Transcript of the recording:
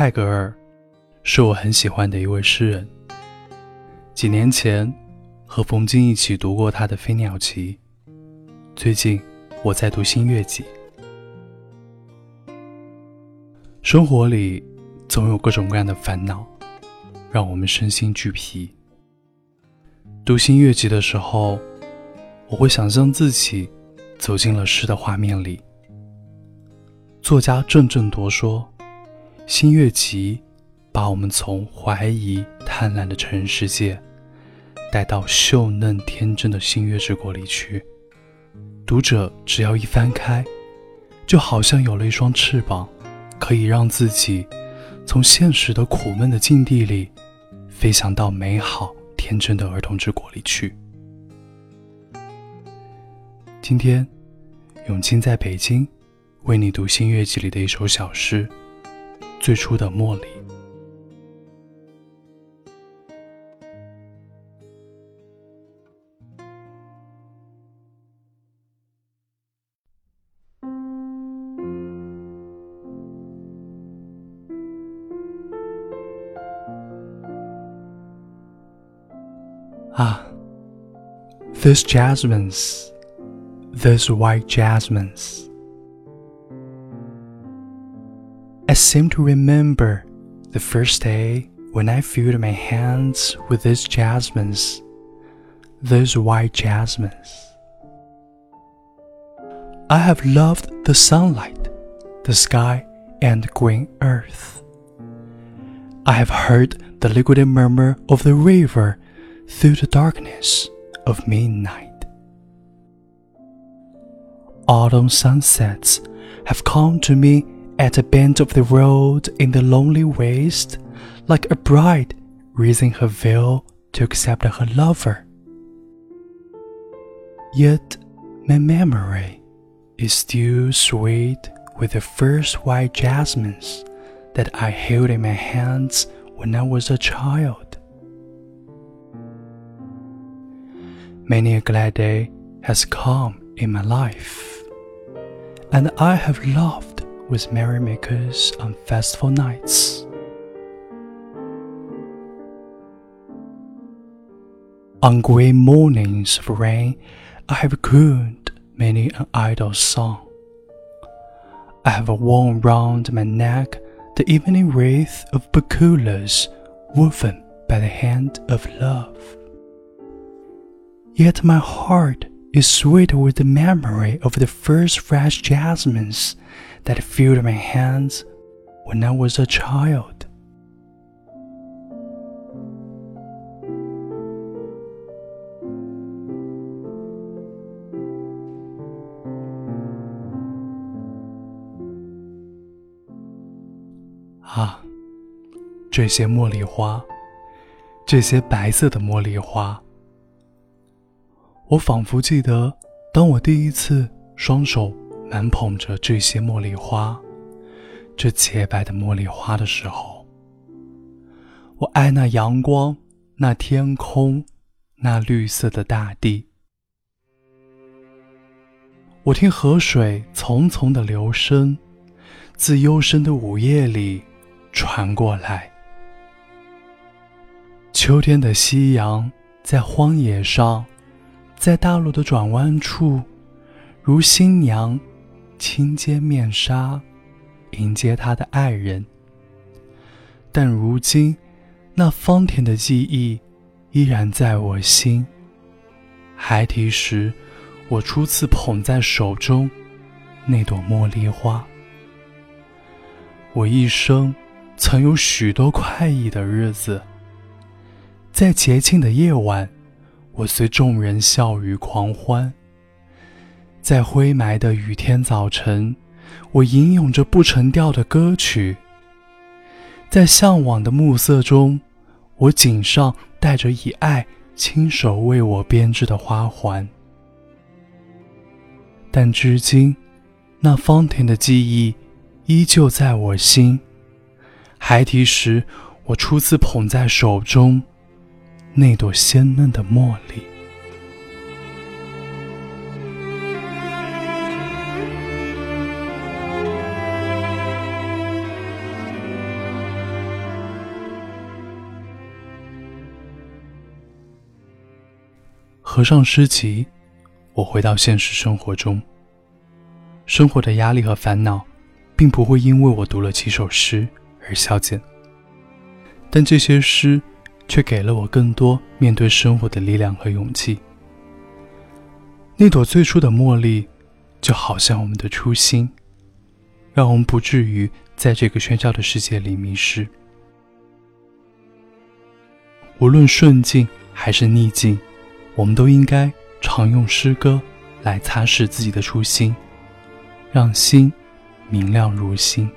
泰戈尔是我很喜欢的一位诗人。几年前和冯晶一起读过他的《飞鸟集》，最近我在读《新月集》。生活里总有各种各样的烦恼，让我们身心俱疲。读《新月集》的时候，我会想象自己走进了诗的画面里。作家郑振铎说：“新月集把我们从怀疑、贪婪的成人世界，带到秀嫩天真的新月之国里去。读者只要一翻开，就好像有了一双翅膀，可以让自己从现实的苦闷的境地里，飞翔到美好天真的儿童之国里去。”今天，永清在北京。为你读《新月集》里的一首小诗，《最初的茉莉》。啊，those jasmines，those white jasmines。 I seem to remember the first day when I filled my hands with those jasmines, those white jasmines. I have loved the sunlight, the sky, and green earth. I have heard the liquid murmur of the river through the darkness of midnight. Autumn sunsets have come to me at a bend of the road in the lonely waste, like a bride raising her veil to accept her lover. Yet my memory is still sweet with the first white jasmines that I held in my hands when I was a child. Many a glad day has come in my life, and I have loved with merrymakers on festival nights. On grey mornings of rain, I have crooned many an idle song. I have worn round my neck the evening wreath of bakulas woven by the hand of love. Yet my heart is sweet with the memory of the first fresh jasmines that filled my hands when I was a child. Ah, 这些茉莉花，这些白色的茉莉花。 我仿佛记得，当我第一次双手满捧着这些茉莉花，这洁白的茉莉花的时候，我爱那阳光，那天空，那绿色的大地。我听河水淙淙的流声，自幽深的午夜里传过来。秋天的夕阳在荒野上。在大路的转弯处，如新娘轻揭面纱，迎接她的爱人。但如今，那芳甜的记忆依然在我心。孩提时，我初次捧在手中那朵茉莉花。我一生曾有许多快意的日子，在节庆的夜晚。我随众人笑语狂欢，在灰霾的雨天早晨，我吟咏着不成调的歌曲。在向往的暮色中，我颈上戴着以爱亲手为我编织的花环。但至今，那芳甜的记忆依旧在我心。孩提时，我初次捧在手中。那朵鲜嫩的茉莉。合上诗集我回到现实生活中。生活的压力和烦恼并不会因为我读了几首诗而消减。但这些诗却给了我更多面对生活的力量和勇气。那朵最初的茉莉，就好像我们的初心，让我们不至于在这个喧嚣的世界里迷失。无论顺境还是逆境，我们都应该常用诗歌来擦拭自己的初心，让心明亮如新。